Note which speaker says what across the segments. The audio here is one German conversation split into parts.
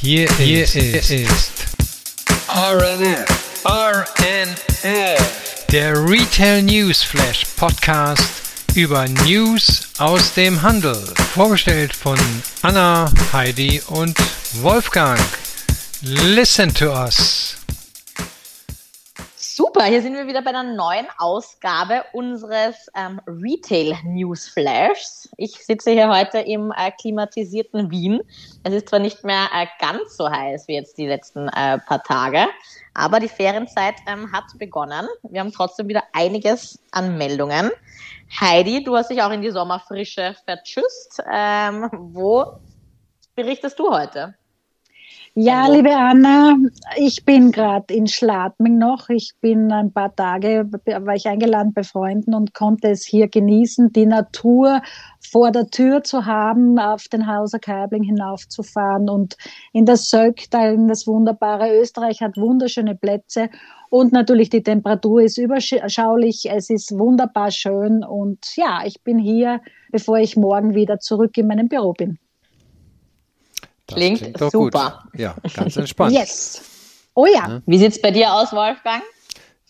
Speaker 1: Hier, Hier ist, ist RNF. RNF. Der Retail News Flash Podcast über News aus dem Handel. Vorgestellt von Anna, Heidi und Wolfgang. Listen to us.
Speaker 2: Super, hier sind wir wieder bei einer neuen Ausgabe unseres ähm, Retail News Flashs. Ich sitze hier heute im äh, klimatisierten Wien. Es ist zwar nicht mehr äh, ganz so heiß wie jetzt die letzten äh, paar Tage, aber die Ferienzeit ähm, hat begonnen. Wir haben trotzdem wieder einiges an Meldungen. Heidi, du hast dich auch in die Sommerfrische vertschüsst. Ähm, wo berichtest du heute?
Speaker 3: Ja, also. liebe Anna, ich bin gerade in Schladming noch. Ich bin ein paar Tage, war ich eingeladen bei Freunden und konnte es hier genießen, die Natur vor der Tür zu haben, auf den Hauser Kaibling hinaufzufahren und in das Söcktal, in das wunderbare Österreich hat wunderschöne Plätze und natürlich die Temperatur ist überschaulich. Es ist wunderbar schön und ja, ich bin hier, bevor ich morgen wieder zurück in meinem Büro bin.
Speaker 2: Klingt, klingt super.
Speaker 4: Gut. Ja, ganz entspannt.
Speaker 3: yes. Oh ja.
Speaker 2: Wie sieht es bei dir aus, Wolfgang?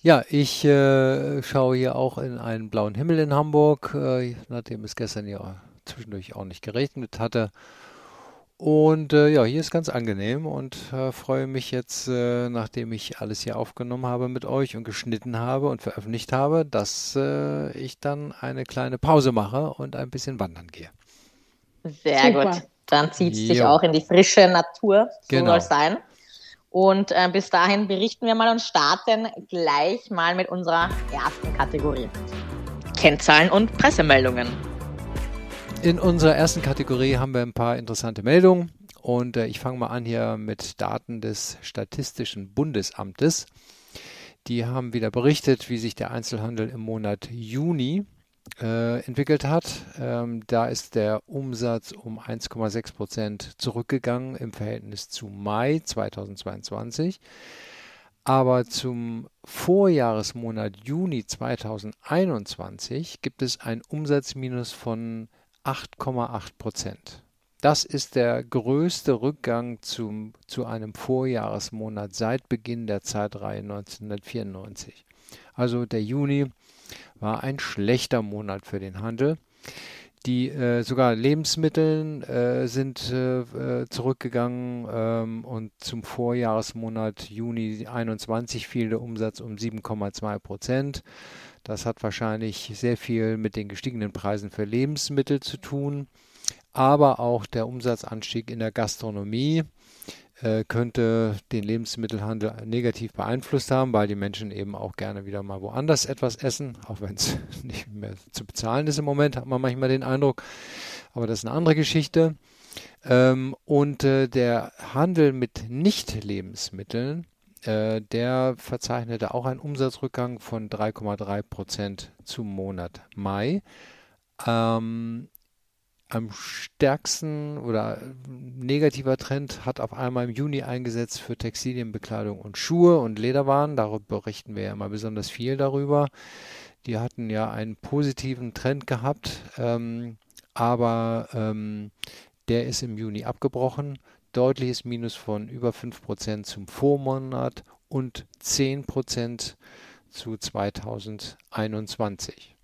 Speaker 4: Ja, ich äh, schaue hier auch in einen blauen Himmel in Hamburg, äh, nachdem es gestern ja zwischendurch auch nicht geregnet hatte. Und äh, ja, hier ist ganz angenehm und äh, freue mich jetzt, äh, nachdem ich alles hier aufgenommen habe mit euch und geschnitten habe und veröffentlicht habe, dass äh, ich dann eine kleine Pause mache und ein bisschen wandern gehe.
Speaker 2: Sehr Super. gut. Dann zieht es dich auch in die frische Natur. So genau. soll sein. Und äh, bis dahin berichten wir mal und starten gleich mal mit unserer ersten Kategorie. Kennzahlen und Pressemeldungen.
Speaker 4: In unserer ersten Kategorie haben wir ein paar interessante Meldungen. Und äh, ich fange mal an hier mit Daten des Statistischen Bundesamtes. Die haben wieder berichtet, wie sich der Einzelhandel im Monat Juni äh, entwickelt hat. Ähm, da ist der Umsatz um 1,6 Prozent zurückgegangen im Verhältnis zu Mai 2022. Aber zum Vorjahresmonat Juni 2021 gibt es ein Umsatzminus von 8,8 Prozent. Das ist der größte Rückgang zum, zu einem Vorjahresmonat seit Beginn der Zeitreihe 1994. Also der Juni war ein schlechter Monat für den Handel. Die äh, sogar Lebensmittel äh, sind äh, äh, zurückgegangen ähm, und zum Vorjahresmonat Juni 21 fiel der Umsatz um 7,2 Prozent. Das hat wahrscheinlich sehr viel mit den gestiegenen Preisen für Lebensmittel zu tun, aber auch der Umsatzanstieg in der Gastronomie äh, könnte den Lebensmittelhandel negativ beeinflusst haben, weil die Menschen eben auch gerne wieder mal woanders etwas essen, auch wenn es nicht mehr zu bezahlen ist im Moment, hat man manchmal den Eindruck. Aber das ist eine andere Geschichte. Ähm, und äh, der Handel mit Nicht-Lebensmitteln, äh, der verzeichnete auch einen Umsatzrückgang von 3,3 Prozent zum Monat Mai. Ähm, am stärksten oder negativer Trend hat auf einmal im Juni eingesetzt für Textilienbekleidung und Schuhe und Lederwaren. Darüber berichten wir ja immer besonders viel darüber. Die hatten ja einen positiven Trend gehabt, ähm, aber ähm, der ist im Juni abgebrochen. Deutliches Minus von über 5% zum Vormonat und 10% zu 2021.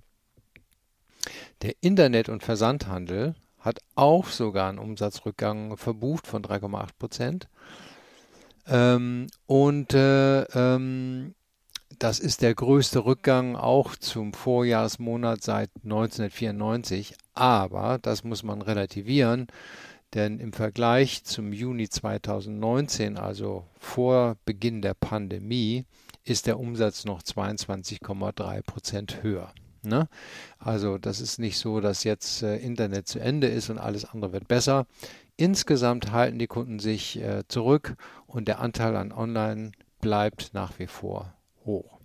Speaker 4: Der Internet- und Versandhandel hat auch sogar einen Umsatzrückgang verbucht von 3,8 Prozent. Ähm, und äh, ähm, das ist der größte Rückgang auch zum Vorjahresmonat seit 1994. Aber das muss man relativieren, denn im Vergleich zum Juni 2019, also vor Beginn der Pandemie, ist der Umsatz noch 22,3 Prozent höher. Ne? Also das ist nicht so, dass jetzt äh, Internet zu Ende ist und alles andere wird besser. Insgesamt halten die Kunden sich äh, zurück und der Anteil an Online bleibt nach wie vor hoch.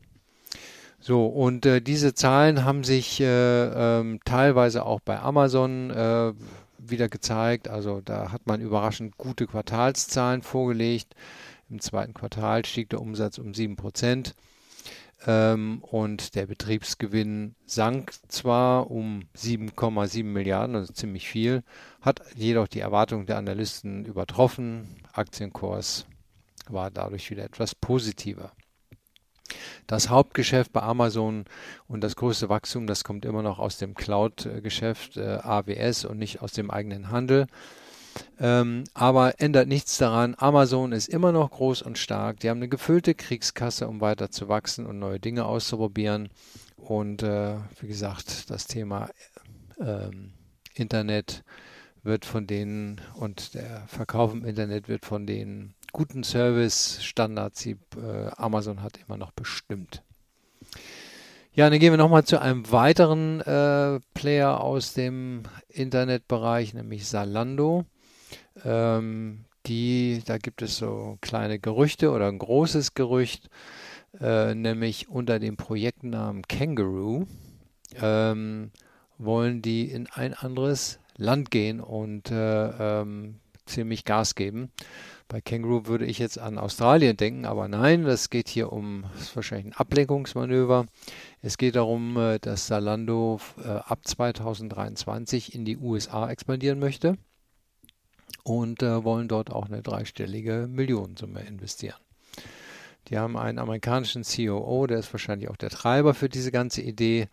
Speaker 4: So, und äh, diese Zahlen haben sich äh, ähm, teilweise auch bei Amazon äh, wieder gezeigt. Also da hat man überraschend gute Quartalszahlen vorgelegt. Im zweiten Quartal stieg der Umsatz um 7 Prozent. Ähm, und der Betriebsgewinn sank zwar um 7,7 Milliarden, also ziemlich viel, hat jedoch die Erwartungen der Analysten übertroffen. Aktienkurs war dadurch wieder etwas positiver. Das Hauptgeschäft bei Amazon und das größte Wachstum, das kommt immer noch aus dem Cloud-Geschäft äh, AWS und nicht aus dem eigenen Handel. Ähm, aber ändert nichts daran. Amazon ist immer noch groß und stark. Die haben eine gefüllte Kriegskasse, um weiter zu wachsen und neue Dinge auszuprobieren. Und äh, wie gesagt, das Thema äh, Internet wird von denen und der Verkauf im Internet wird von den guten Service-Standards, die äh, Amazon hat, immer noch bestimmt. Ja, dann gehen wir nochmal zu einem weiteren äh, Player aus dem Internetbereich, nämlich Salando. Ähm, die, da gibt es so kleine Gerüchte oder ein großes Gerücht, äh, nämlich unter dem Projektnamen Kangaroo ähm, wollen die in ein anderes Land gehen und äh, ähm, ziemlich Gas geben. Bei Kangaroo würde ich jetzt an Australien denken, aber nein, das geht hier um, das wahrscheinlich ein Ablenkungsmanöver. Es geht darum, äh, dass Salando äh, ab 2023 in die USA expandieren möchte und äh, wollen dort auch eine dreistellige Millionensumme investieren. Die haben einen amerikanischen COO, der ist wahrscheinlich auch der Treiber für diese ganze Idee,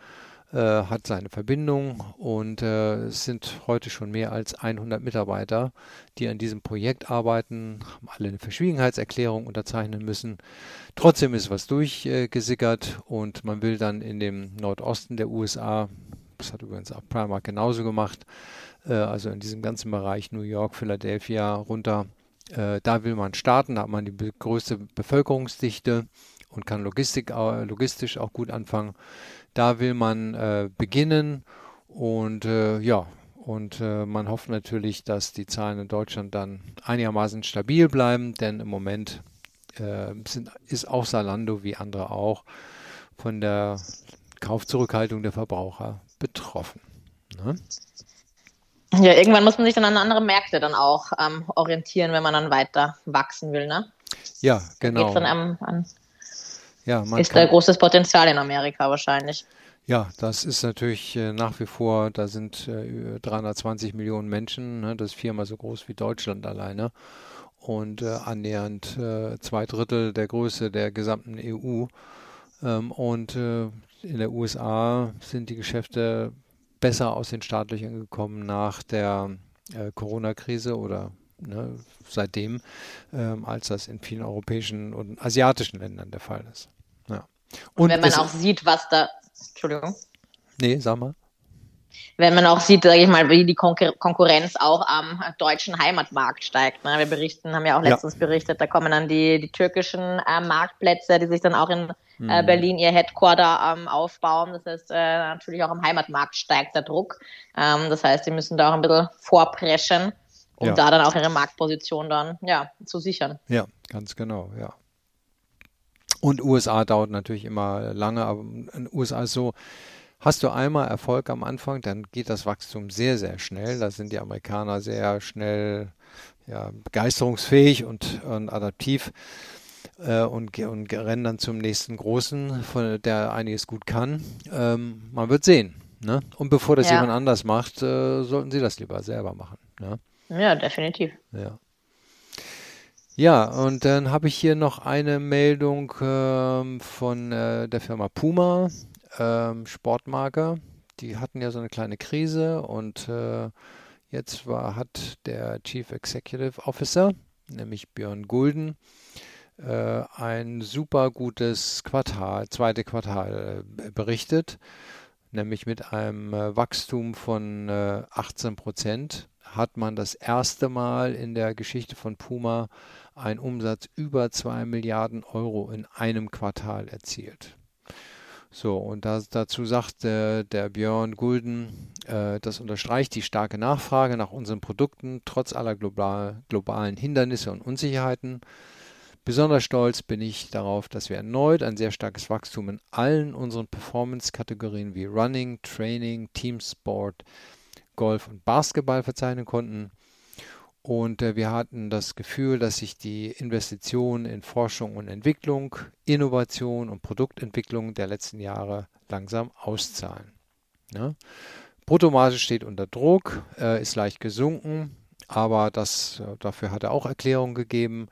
Speaker 4: äh, hat seine Verbindung und äh, es sind heute schon mehr als 100 Mitarbeiter, die an diesem Projekt arbeiten, haben alle eine Verschwiegenheitserklärung unterzeichnen müssen. Trotzdem ist was durchgesickert und man will dann in dem Nordosten der USA, das hat übrigens auch Primark genauso gemacht, also in diesem ganzen Bereich New York, Philadelphia runter. Äh, da will man starten, da hat man die größte Bevölkerungsdichte und kann Logistik, logistisch auch gut anfangen. Da will man äh, beginnen und ja, und äh, man hofft natürlich, dass die Zahlen in Deutschland dann einigermaßen stabil bleiben, denn im Moment äh, sind, ist auch Salando wie andere auch von der Kaufzurückhaltung der Verbraucher betroffen. Ne?
Speaker 2: Ja, irgendwann muss man sich dann an andere Märkte dann auch ähm, orientieren, wenn man dann weiter wachsen will, ne?
Speaker 4: Ja, genau.
Speaker 2: Geht's dann an, an
Speaker 4: ja, man
Speaker 2: ist da großes Potenzial in Amerika wahrscheinlich.
Speaker 4: Ja, das ist natürlich äh, nach wie vor, da sind äh, 320 Millionen Menschen, ne, das ist viermal so groß wie Deutschland alleine und äh, annähernd äh, zwei Drittel der Größe der gesamten EU. Ähm, und äh, in der USA sind die Geschäfte besser aus den Startlöchern gekommen nach der äh, Corona-Krise oder ne, seitdem, ähm, als das in vielen europäischen und asiatischen Ländern der Fall ist. Ja.
Speaker 2: Und, und wenn man auch sieht, was da. Entschuldigung.
Speaker 4: Nee, sag mal.
Speaker 2: Wenn man auch sieht, sage ich mal, wie die Konkur Konkurrenz auch am deutschen Heimatmarkt steigt. Ne? Wir berichten, haben ja auch letztens ja. berichtet, da kommen dann die, die türkischen äh, Marktplätze, die sich dann auch in äh, mhm. Berlin ihr Headquarter ähm, aufbauen. Das heißt, äh, natürlich auch am Heimatmarkt steigt der Druck. Ähm, das heißt, sie müssen da auch ein bisschen vorpreschen, um ja. da dann auch ihre Marktposition dann ja, zu sichern.
Speaker 4: Ja, ganz genau, ja. Und USA dauert natürlich immer lange, aber in USA ist so, hast du einmal Erfolg am Anfang, dann geht das Wachstum sehr, sehr schnell. Da sind die Amerikaner sehr schnell ja, begeisterungsfähig und, und adaptiv äh, und, und rennen dann zum nächsten Großen, von, der einiges gut kann. Ähm, man wird sehen. Ne? Und bevor das ja. jemand anders macht, äh, sollten sie das lieber selber machen. Ne?
Speaker 2: Ja, definitiv.
Speaker 4: Ja. Ja, und dann habe ich hier noch eine Meldung ähm, von äh, der Firma Puma, ähm, Sportmarke. Die hatten ja so eine kleine Krise und äh, jetzt war, hat der Chief Executive Officer, nämlich Björn Gulden, äh, ein super gutes Quartal, zweite Quartal äh, berichtet, nämlich mit einem äh, Wachstum von 18 Prozent hat man das erste Mal in der Geschichte von Puma einen Umsatz über 2 Milliarden Euro in einem Quartal erzielt. So, und das, dazu sagt äh, der Björn Gulden, äh, das unterstreicht die starke Nachfrage nach unseren Produkten trotz aller global, globalen Hindernisse und Unsicherheiten. Besonders stolz bin ich darauf, dass wir erneut ein sehr starkes Wachstum in allen unseren Performance-Kategorien wie Running, Training, Teamsport, Golf und Basketball verzeichnen konnten. Und äh, wir hatten das Gefühl, dass sich die Investitionen in Forschung und Entwicklung, Innovation und Produktentwicklung der letzten Jahre langsam auszahlen. Ja? Ne? Bruttomarge steht unter Druck, äh, ist leicht gesunken, aber das, äh, dafür hat er auch Erklärungen gegeben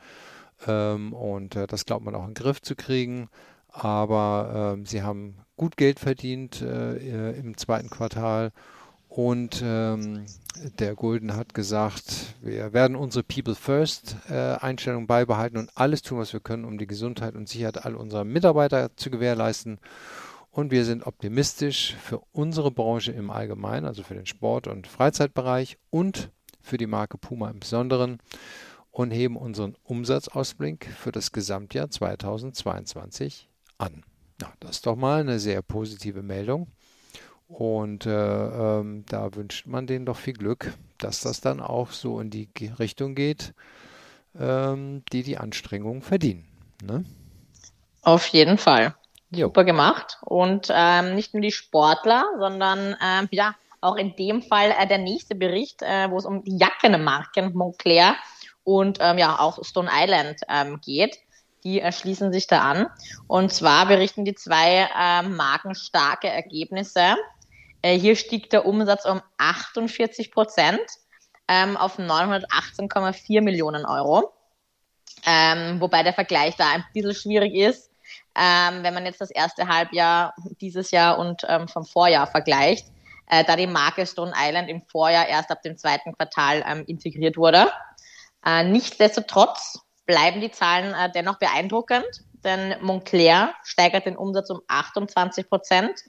Speaker 4: ähm, und das glaubt man auch in den Griff zu kriegen. Aber ähm, sie haben gut Geld verdient im zweiten Quartal und ähm, der Golden hat gesagt, wir werden unsere People First äh, Einstellung beibehalten und alles tun, was wir können, um die Gesundheit und Sicherheit all unserer Mitarbeiter zu gewährleisten. Und wir sind optimistisch für unsere Branche im Allgemeinen, also für den Sport- und Freizeitbereich und für die Marke Puma im Besonderen und heben unseren Umsatzausblick für das Gesamtjahr 2022 an. Ja, das ist doch mal eine sehr positive Meldung. Und äh, ähm, da wünscht man denen doch viel Glück, dass das dann auch so in die Richtung geht, ähm, die die Anstrengungen verdienen. Ne?
Speaker 2: Auf jeden Fall. Jo. Super gemacht. Und ähm, nicht nur die Sportler, sondern ähm, ja, auch in dem Fall äh, der nächste Bericht, äh, wo es um die Jackenmarken Montclair und ähm, ja auch Stone Island ähm, geht. Die erschließen sich da an. Und zwar berichten die zwei äh, Marken starke Ergebnisse. Äh, hier stieg der Umsatz um 48 Prozent ähm, auf 918,4 Millionen Euro. Ähm, wobei der Vergleich da ein bisschen schwierig ist, ähm, wenn man jetzt das erste Halbjahr dieses Jahr und ähm, vom Vorjahr vergleicht, äh, da die Marke Stone Island im Vorjahr erst ab dem zweiten Quartal ähm, integriert wurde. Äh, nichtsdestotrotz bleiben die Zahlen äh, dennoch beeindruckend, denn Montclair steigert den Umsatz um 28 Prozent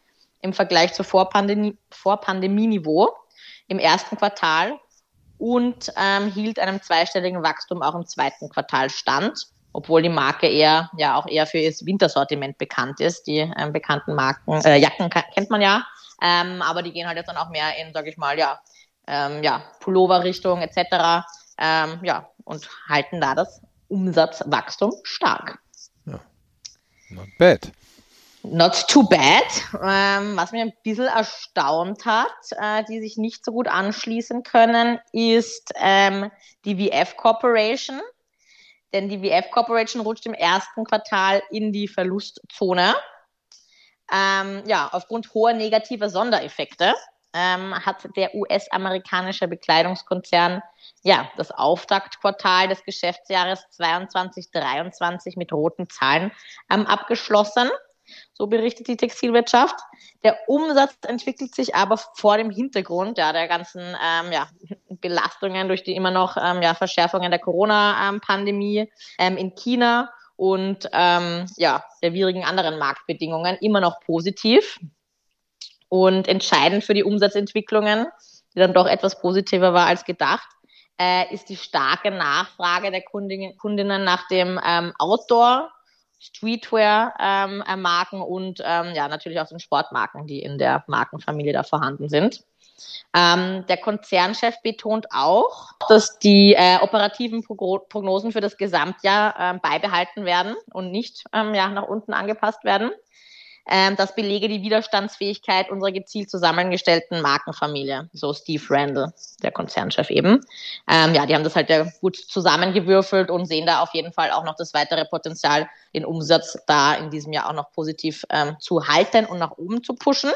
Speaker 2: im Vergleich zu Vorpandemie, Vorpandemieniveau im ersten Quartal und ähm, hielt einem zweistelligen Wachstum auch im zweiten Quartal stand, obwohl die Marke eher ja auch eher für ihr Wintersortiment bekannt ist. Die ähm, bekannten Marken äh, Jacken kennt man ja, ähm, aber die gehen halt jetzt dann auch mehr in, sag ich mal, ja, ähm, ja Pullover-Richtung etc. Ähm, ja und halten da das Umsatzwachstum stark. Ja.
Speaker 4: Not bad.
Speaker 2: Not too bad. Ähm, was mich ein bisschen erstaunt hat, äh, die sich nicht so gut anschließen können, ist ähm, die VF Corporation. Denn die VF Corporation rutscht im ersten Quartal in die Verlustzone. Ähm, ja, aufgrund hoher negativer Sondereffekte ähm, hat der US-amerikanische Bekleidungskonzern ja das Auftaktquartal des Geschäftsjahres 22-23 mit roten Zahlen ähm, abgeschlossen. So berichtet die Textilwirtschaft. Der Umsatz entwickelt sich aber vor dem Hintergrund ja, der ganzen ähm, ja, Belastungen durch die immer noch ähm, ja, Verschärfungen der Corona-Pandemie ähm, in China und ähm, ja, der widrigen anderen Marktbedingungen immer noch positiv. Und entscheidend für die Umsatzentwicklungen, die dann doch etwas positiver war als gedacht, äh, ist die starke Nachfrage der Kundinnen, Kundinnen nach dem ähm, Outdoor, Streetwear-Marken ähm, und ähm, ja, natürlich auch den Sportmarken, die in der Markenfamilie da vorhanden sind. Ähm, der Konzernchef betont auch, dass die äh, operativen Prognosen für das Gesamtjahr äh, beibehalten werden und nicht ähm, ja, nach unten angepasst werden. Ähm, das belege die Widerstandsfähigkeit unserer gezielt zusammengestellten Markenfamilie, so Steve Randall, der Konzernchef eben. Ähm, ja, die haben das halt ja gut zusammengewürfelt und sehen da auf jeden Fall auch noch das weitere Potenzial, den Umsatz da in diesem Jahr auch noch positiv ähm, zu halten und nach oben zu pushen.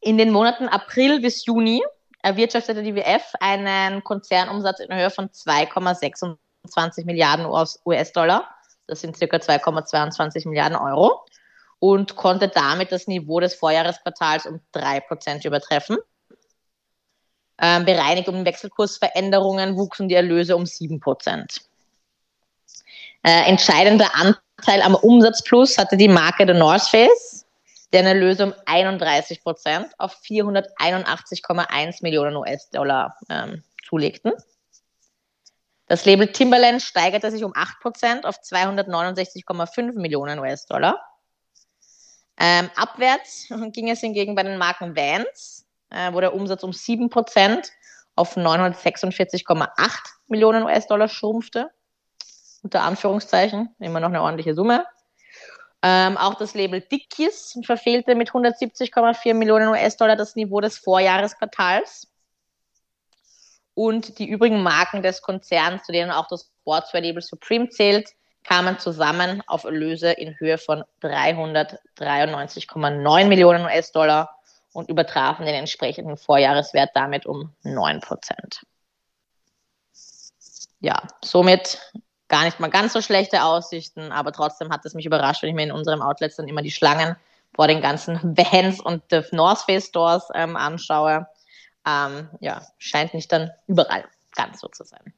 Speaker 2: In den Monaten April bis Juni erwirtschaftete die WF einen Konzernumsatz in Höhe von 2,26 Milliarden US-Dollar. Das sind circa 2,22 Milliarden Euro und konnte damit das Niveau des Vorjahresquartals um 3% übertreffen. Ähm, bereinigt um Wechselkursveränderungen wuchsen die Erlöse um 7%. Äh, entscheidender Anteil am Umsatzplus hatte die Marke The North Face, deren Erlöse um 31% auf 481,1 Millionen US-Dollar ähm, zulegten. Das Label Timberland steigerte sich um 8% auf 269,5 Millionen US-Dollar. Ähm, abwärts ging es hingegen bei den Marken Vans, äh, wo der Umsatz um 7% auf 946,8 Millionen US-Dollar schrumpfte. Unter Anführungszeichen, immer noch eine ordentliche Summe. Ähm, auch das Label Dickies verfehlte mit 170,4 Millionen US-Dollar das Niveau des Vorjahresquartals. und die übrigen Marken des Konzerns, zu denen auch das Sportswear Label Supreme zählt, kamen zusammen auf Erlöse in Höhe von 393,9 Millionen US-Dollar und übertrafen den entsprechenden Vorjahreswert damit um 9 Prozent. Ja, somit gar nicht mal ganz so schlechte Aussichten, aber trotzdem hat es mich überrascht, wenn ich mir in unserem Outlet dann immer die Schlangen vor den ganzen Vans und North Face Stores ähm, anschaue. Ähm, ja, scheint nicht dann überall ganz so zu sein.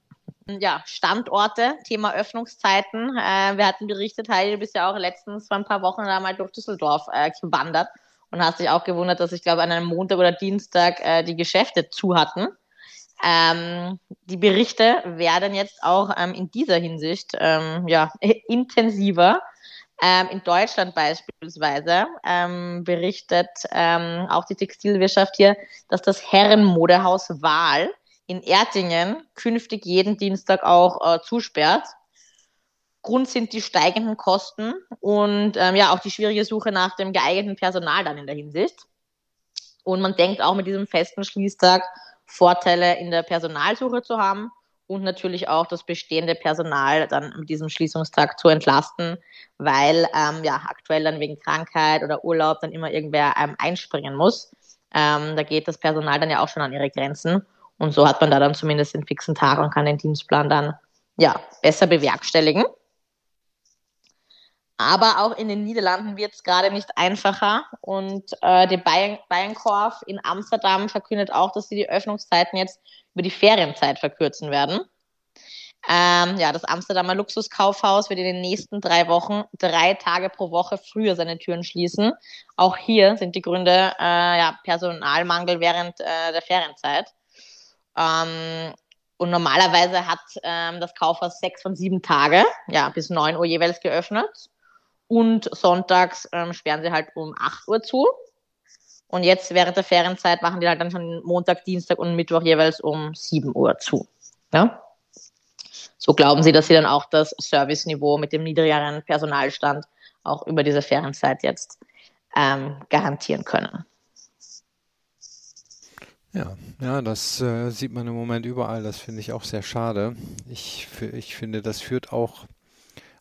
Speaker 2: Ja, Standorte, Thema Öffnungszeiten. Äh, wir hatten berichtet, Heidi, du bist ja auch letztens vor ein paar Wochen da mal durch Düsseldorf äh, gewandert und hast dich auch gewundert, dass ich glaube an einem Montag oder Dienstag äh, die Geschäfte zu hatten. Ähm, die Berichte werden jetzt auch ähm, in dieser Hinsicht ähm, ja, intensiver. Ähm, in Deutschland beispielsweise ähm, berichtet ähm, auch die Textilwirtschaft hier, dass das Herrenmodehaus Wahl in Ertingen künftig jeden Dienstag auch äh, zusperrt. Grund sind die steigenden Kosten und ähm, ja auch die schwierige Suche nach dem geeigneten Personal dann in der Hinsicht. Und man denkt auch mit diesem festen Schließtag Vorteile in der Personalsuche zu haben und natürlich auch das bestehende Personal dann mit diesem Schließungstag zu entlasten, weil ähm, ja aktuell dann wegen Krankheit oder Urlaub dann immer irgendwer ähm, einspringen muss. Ähm, da geht das Personal dann ja auch schon an ihre Grenzen und so hat man da dann zumindest den fixen Tag und kann den Dienstplan dann ja besser bewerkstelligen. Aber auch in den Niederlanden wird es gerade nicht einfacher. Und äh, die Bijenkorf in Amsterdam verkündet auch, dass sie die Öffnungszeiten jetzt über die Ferienzeit verkürzen werden. Ähm, ja, das Amsterdamer Luxuskaufhaus wird in den nächsten drei Wochen drei Tage pro Woche früher seine Türen schließen. Auch hier sind die Gründe äh, ja, Personalmangel während äh, der Ferienzeit. Ähm, und normalerweise hat ähm, das Kaufhaus sechs von sieben Tage, ja, bis neun Uhr jeweils geöffnet und sonntags ähm, sperren sie halt um 8 Uhr zu. Und jetzt während der Ferienzeit machen die halt dann schon Montag, Dienstag und Mittwoch jeweils um 7 Uhr zu. Ja? So glauben sie, dass sie dann auch das Serviceniveau mit dem niedrigeren Personalstand auch über diese Ferienzeit jetzt ähm, garantieren können.
Speaker 4: Ja, ja, das äh, sieht man im Moment überall. Das finde ich auch sehr schade. Ich, ich finde, das führt auch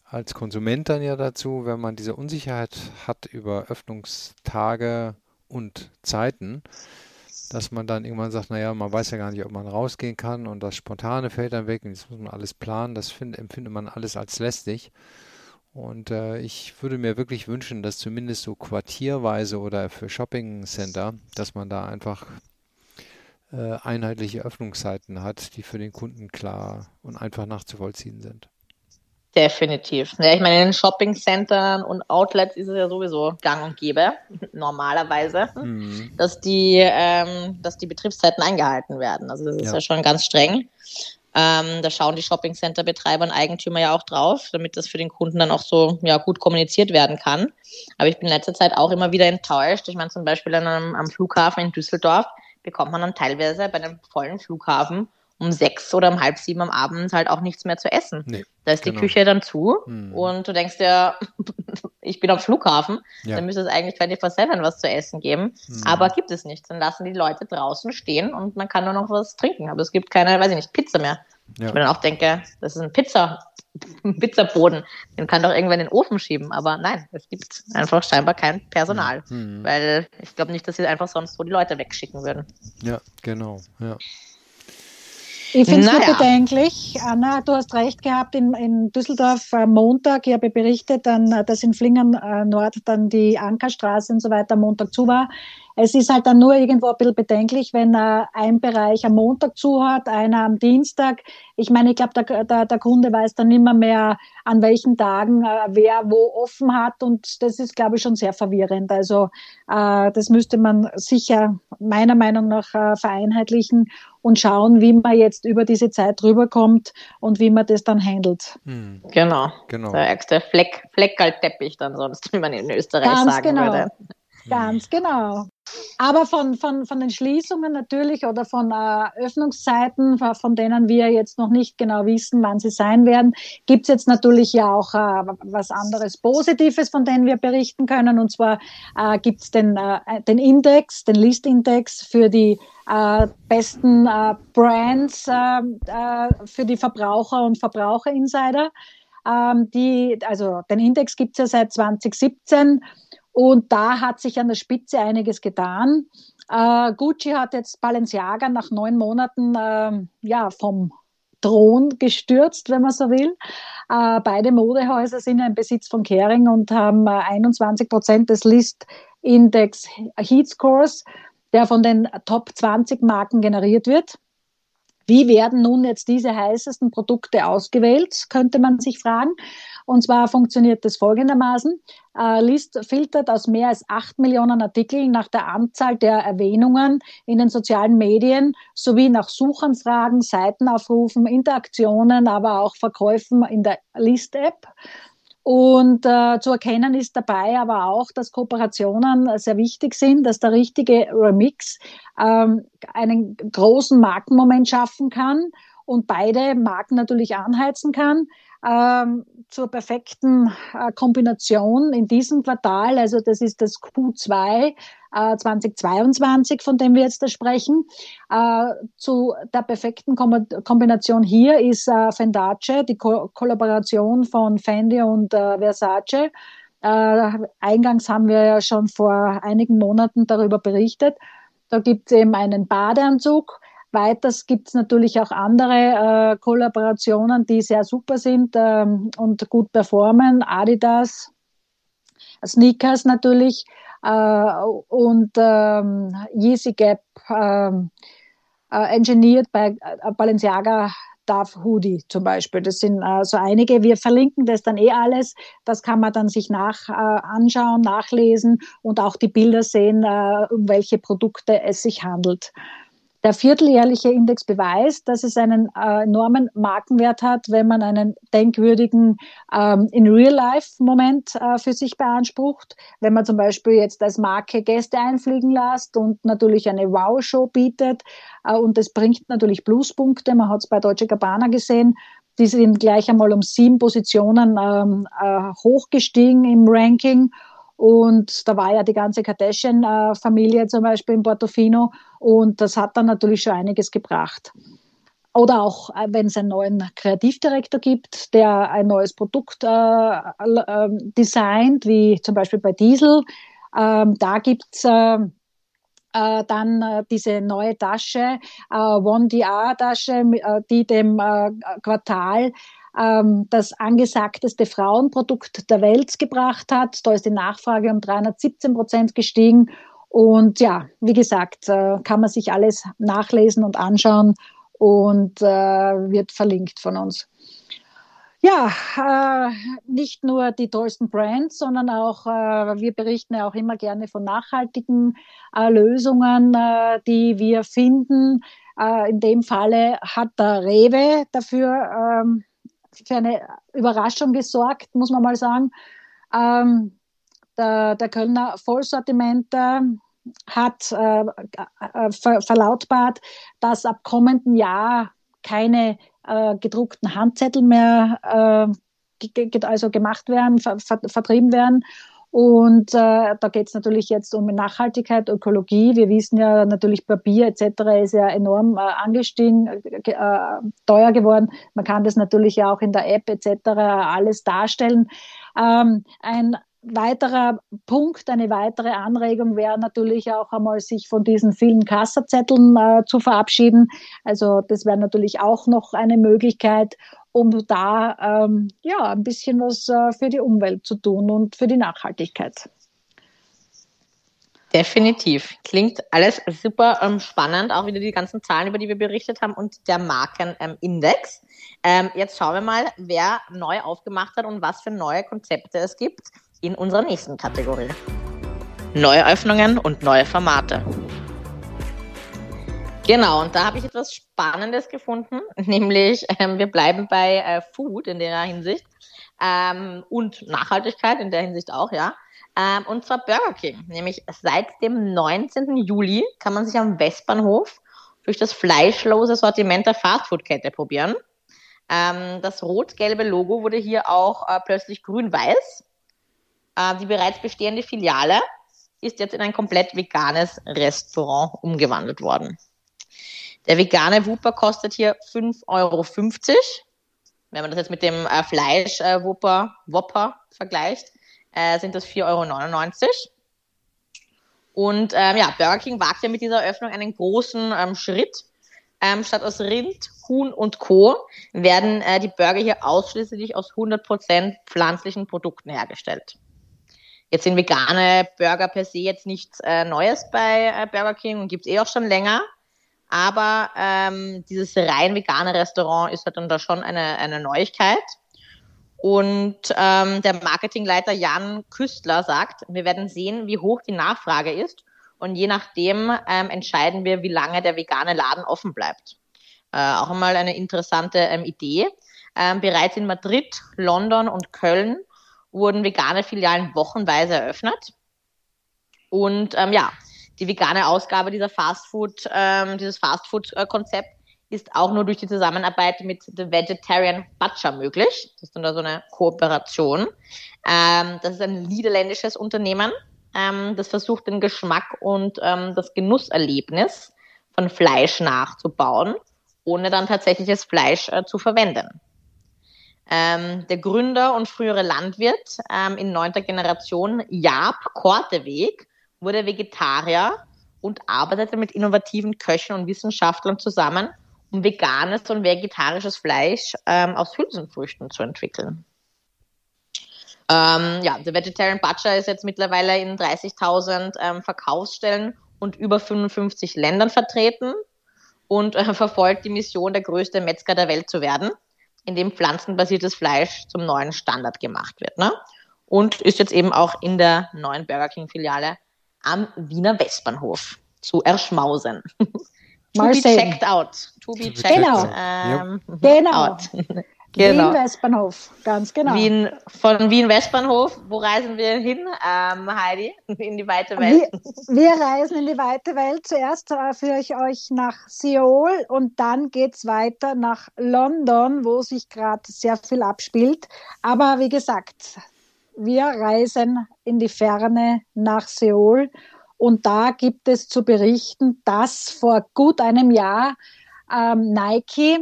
Speaker 4: als Konsument dann ja dazu, wenn man diese Unsicherheit hat über Öffnungstage und Zeiten, dass man dann irgendwann sagt, naja, man weiß ja gar nicht, ob man rausgehen kann und das Spontane fällt dann weg und jetzt muss man alles planen. Das find, empfindet man alles als lästig. Und äh, ich würde mir wirklich wünschen, dass zumindest so quartierweise oder für Shopping Center, dass man da einfach äh, einheitliche Öffnungszeiten hat, die für den Kunden klar und einfach nachzuvollziehen sind.
Speaker 2: Definitiv. Ja, ich meine, in den Shopping-Centern und Outlets ist es ja sowieso gang und gäbe, normalerweise, mhm. dass, die, ähm, dass die Betriebszeiten eingehalten werden. Also das ist ja, ja schon ganz streng. Ähm, da schauen die Shopping-Center-Betreiber und Eigentümer ja auch drauf, damit das für den Kunden dann auch so ja, gut kommuniziert werden kann. Aber ich bin in letzter Zeit auch immer wieder enttäuscht. Ich meine, zum Beispiel an einem, am Flughafen in Düsseldorf bekommt man dann teilweise bei einem vollen Flughafen um sechs oder um halb sieben am Abend halt auch nichts mehr zu essen. Nee, da ist genau. die Küche dann zu hm. und du denkst dir, ich bin am Flughafen, ja. dann müsste es eigentlich 24-7 was zu essen geben. Hm. Aber gibt es nicht. Dann lassen die Leute draußen stehen und man kann nur noch was trinken. Aber es gibt keine, weiß ich nicht, Pizza mehr. Ja. Ich mir dann auch denke, das ist ein Pizza, Pizzaboden. Den kann doch irgendwer in den Ofen schieben. Aber nein, es gibt einfach scheinbar kein Personal. Hm. Weil ich glaube nicht, dass sie einfach sonst so die Leute wegschicken würden.
Speaker 4: Ja, genau. Ja.
Speaker 3: Ich finde es naja. nur bedenklich. Anna, du hast recht gehabt, in, in Düsseldorf am Montag, ich habe berichtet, dann, dass in Flingern äh, Nord dann die Ankerstraße und so weiter am Montag zu war. Es ist halt dann nur irgendwo ein bisschen bedenklich, wenn äh, ein Bereich am Montag zu hat, einer am Dienstag. Ich meine, ich glaube, der, der, der, Kunde weiß dann immer mehr, an welchen Tagen äh, wer wo offen hat und das ist, glaube ich, schon sehr verwirrend. Also äh, das müsste man sicher meiner Meinung nach äh, vereinheitlichen und schauen, wie man jetzt über diese Zeit rüberkommt und wie man das dann handelt.
Speaker 2: Hm. Genau. genau. Der ärgste Fleck, Fleckerlteppich dann sonst, wie man in Österreich Ganz sagen genau. würde.
Speaker 3: Ganz genau. Aber von, von, von den Schließungen natürlich oder von äh, Öffnungszeiten, von denen wir jetzt noch nicht genau wissen, wann sie sein werden, gibt es jetzt natürlich ja auch äh, was anderes Positives, von denen wir berichten können. Und zwar äh, gibt es den, äh, den Index, den Listindex für die äh, besten äh, Brands äh, äh, für die Verbraucher und Verbraucherinsider. Ähm, die, also den Index gibt es ja seit 2017 und da hat sich an der Spitze einiges getan. Äh, Gucci hat jetzt Balenciaga nach neun Monaten äh, ja, vom Thron gestürzt, wenn man so will. Äh, beide Modehäuser sind im Besitz von Kering und haben 21 äh, Prozent des List-Index Heat Scores, der von den Top 20 Marken generiert wird. Wie werden nun jetzt diese heißesten Produkte ausgewählt, könnte man sich fragen. Und zwar funktioniert das folgendermaßen. Äh, List filtert aus mehr als acht Millionen Artikeln nach der Anzahl der Erwähnungen in den sozialen Medien sowie nach Suchanfragen, Seitenaufrufen, Interaktionen, aber auch Verkäufen in der List-App. Und äh, zu erkennen ist dabei aber auch, dass Kooperationen sehr wichtig sind, dass der richtige Remix ähm, einen großen Markenmoment schaffen kann und beide Marken natürlich anheizen kann ähm, zur perfekten äh, Kombination in diesem Quartal. Also das ist das Q2 äh, 2022, von dem wir jetzt da sprechen. Äh, zu der perfekten Kom Kombination hier ist äh, Fendace, die Ko Kollaboration von Fendi und äh, Versace. Äh, eingangs haben wir ja schon vor einigen Monaten darüber berichtet. Da gibt es eben einen Badeanzug, Weiters gibt es natürlich auch andere äh, Kollaborationen, die sehr super sind ähm, und gut performen. Adidas, Sneakers natürlich äh, und ähm, Yeezy Gap ähm, äh, engineert bei äh, Balenciaga Darf Hoodie zum Beispiel. Das sind äh, so einige. Wir verlinken das dann eh alles. Das kann man dann sich nach äh, anschauen, nachlesen und auch die Bilder sehen, äh, um welche Produkte es sich handelt. Der vierteljährliche Index beweist, dass es einen äh, enormen Markenwert hat, wenn man einen denkwürdigen ähm, In-Real-Life-Moment äh, für sich beansprucht. Wenn man zum Beispiel jetzt als Marke Gäste einfliegen lässt und natürlich eine Wow-Show bietet. Äh, und das bringt natürlich Pluspunkte. Man hat es bei Deutsche Gabbana gesehen. Die sind gleich einmal um sieben Positionen ähm, äh, hochgestiegen im Ranking. Und da war ja die ganze Kardashian-Familie zum Beispiel in Portofino. Und das hat dann natürlich schon einiges gebracht. Oder auch, äh, wenn es einen neuen Kreativdirektor gibt, der ein neues Produkt äh, äh, designt, wie zum Beispiel bei Diesel. Ähm, da gibt es äh, äh, dann äh, diese neue Tasche, One DR Tasche, die dem Quartal ähm, das angesagteste Frauenprodukt der Welt gebracht hat. Da ist die Nachfrage um 317 Prozent gestiegen. Und ja, wie gesagt, äh, kann man sich alles nachlesen und anschauen und äh, wird verlinkt von uns. Ja, äh, nicht nur die tollsten Brands, sondern auch, äh, wir berichten ja auch immer gerne von nachhaltigen äh, Lösungen, äh, die wir finden. Äh, in dem Falle hat der Rewe dafür ähm, für eine Überraschung gesorgt, muss man mal sagen. Ähm, der, der Kölner Vollsortimenter hat äh, äh, ver, verlautbart, dass ab kommenden Jahr keine äh, gedruckten Handzettel mehr äh, also gemacht werden, ver, vertrieben werden und äh, da geht es natürlich jetzt um Nachhaltigkeit, Ökologie. Wir wissen ja natürlich, Papier etc. ist ja enorm äh, angestiegen, äh, äh, teuer geworden. Man kann das natürlich ja auch in der App etc. alles darstellen. Ähm, ein weiterer Punkt, eine weitere Anregung wäre natürlich auch einmal, sich von diesen vielen Kassazetteln äh, zu verabschieden. Also das wäre natürlich auch noch eine Möglichkeit um da ähm, ja, ein bisschen was äh, für die Umwelt zu tun und für die Nachhaltigkeit.
Speaker 2: Definitiv. Klingt alles super ähm, spannend, auch wieder die ganzen Zahlen, über die wir berichtet haben und der Markenindex. Ähm, jetzt schauen wir mal, wer neu aufgemacht hat und was für neue Konzepte es gibt in unserer nächsten Kategorie. Neuöffnungen und neue Formate. Genau, und da habe ich etwas Spannendes gefunden, nämlich ähm, wir bleiben bei äh, Food in der Hinsicht ähm, und Nachhaltigkeit in der Hinsicht auch, ja. Ähm, und zwar Burger King. Nämlich seit dem 19. Juli kann man sich am Westbahnhof durch das fleischlose Sortiment der Fastfood-Kette probieren. Ähm, das rot-gelbe Logo wurde hier auch äh, plötzlich grün-weiß. Äh, die bereits bestehende Filiale ist jetzt in ein komplett veganes Restaurant umgewandelt worden. Der vegane Wupper kostet hier 5,50 Euro. Wenn man das jetzt mit dem äh, Fleisch-Wupper äh, vergleicht, äh, sind das 4,99 Euro. Und ähm, ja, Burger King wagt ja mit dieser Eröffnung einen großen ähm, Schritt. Ähm, statt aus Rind, Huhn und Co. werden äh, die Burger hier ausschließlich aus 100% pflanzlichen Produkten hergestellt. Jetzt sind vegane Burger per se jetzt nichts äh, Neues bei äh, Burger King und gibt es eh auch schon länger. Aber ähm, dieses rein vegane Restaurant ist halt dann da schon eine, eine Neuigkeit. Und ähm, der Marketingleiter Jan Küstler sagt, wir werden sehen, wie hoch die Nachfrage ist. Und je nachdem ähm, entscheiden wir, wie lange der vegane Laden offen bleibt. Äh, auch einmal eine interessante ähm, Idee. Ähm, bereits in Madrid, London und Köln wurden vegane Filialen wochenweise eröffnet. Und ähm, ja, die vegane Ausgabe dieser Fastfood, ähm, dieses Fastfood-Konzept ist auch nur durch die Zusammenarbeit mit The Vegetarian Butcher möglich. Das ist dann da so eine Kooperation. Ähm, das ist ein niederländisches Unternehmen, ähm, das versucht, den Geschmack und ähm, das Genusserlebnis von Fleisch nachzubauen, ohne dann tatsächliches Fleisch äh, zu verwenden. Ähm, der Gründer und frühere Landwirt ähm, in neunter Generation, Jaap Korteweg, wurde Vegetarier und arbeitete mit innovativen Köchen und Wissenschaftlern zusammen, um veganes und vegetarisches Fleisch ähm, aus Hülsenfrüchten zu entwickeln. Ähm, ja, der Vegetarian Butcher ist jetzt mittlerweile in 30.000 ähm, Verkaufsstellen und über 55 Ländern vertreten und äh, verfolgt die Mission, der größte Metzger der Welt zu werden, in dem pflanzenbasiertes Fleisch zum neuen Standard gemacht wird. Ne? Und ist jetzt eben auch in der neuen Burger King Filiale am Wiener Westbahnhof zu erschmausen. to be checked out. To be checked
Speaker 3: genau.
Speaker 2: Ähm,
Speaker 3: genau.
Speaker 2: out.
Speaker 3: genau. Wien Westbahnhof, ganz genau.
Speaker 2: Wien, von Wien Westbahnhof, wo reisen wir hin, ähm, Heidi? In die weite Welt?
Speaker 3: Wir, wir, reisen in die weite Welt. Zuerst äh, führe ich euch nach Seoul und dann geht es weiter nach London, wo sich gerade sehr viel abspielt. Aber wie gesagt, wir reisen in die Ferne nach Seoul und da gibt es zu berichten, dass vor gut einem Jahr ähm, Nike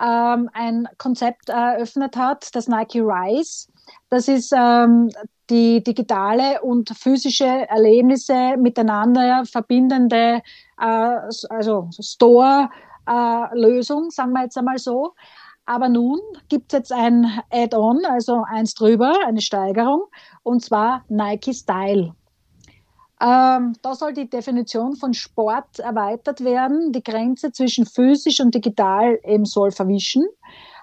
Speaker 3: ähm, ein Konzept eröffnet hat, das Nike Rise. Das ist ähm, die digitale und physische Erlebnisse miteinander verbindende äh, also Store-Lösung, äh, sagen wir jetzt einmal so. Aber nun gibt es jetzt ein Add-on, also eins drüber, eine Steigerung, und zwar Nike Style. Ähm, da soll die Definition von Sport erweitert werden. Die Grenze zwischen physisch und digital eben soll verwischen.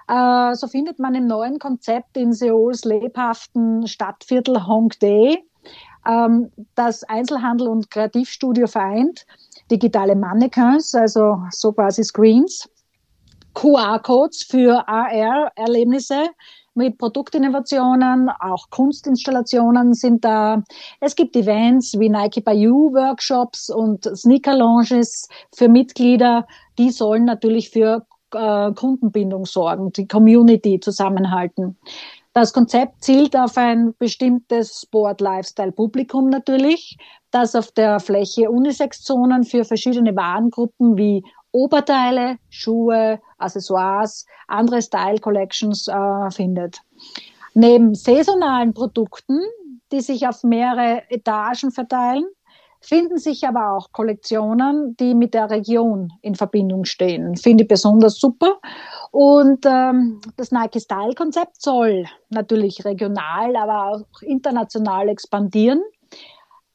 Speaker 3: Äh, so findet man im neuen Konzept in Seouls lebhaften Stadtviertel Hongdae, ähm, das Einzelhandel und Kreativstudio vereint, digitale Mannequins, also so quasi Screens, QR-Codes für AR-Erlebnisse mit Produktinnovationen, auch Kunstinstallationen sind da. Es gibt Events wie Nike by You Workshops und Sneaker Lounges für Mitglieder. Die sollen natürlich für äh, Kundenbindung sorgen, die Community zusammenhalten. Das Konzept zielt auf ein bestimmtes Sport-Lifestyle-Publikum natürlich, das auf der Fläche Unisex-Zonen für verschiedene Warengruppen wie Oberteile, Schuhe, Accessoires, andere Style Collections äh, findet. Neben saisonalen Produkten, die sich auf mehrere Etagen verteilen, finden sich aber auch Kollektionen, die mit der Region in Verbindung stehen. Finde ich besonders super. Und ähm, das Nike Style Konzept soll natürlich regional, aber auch international expandieren.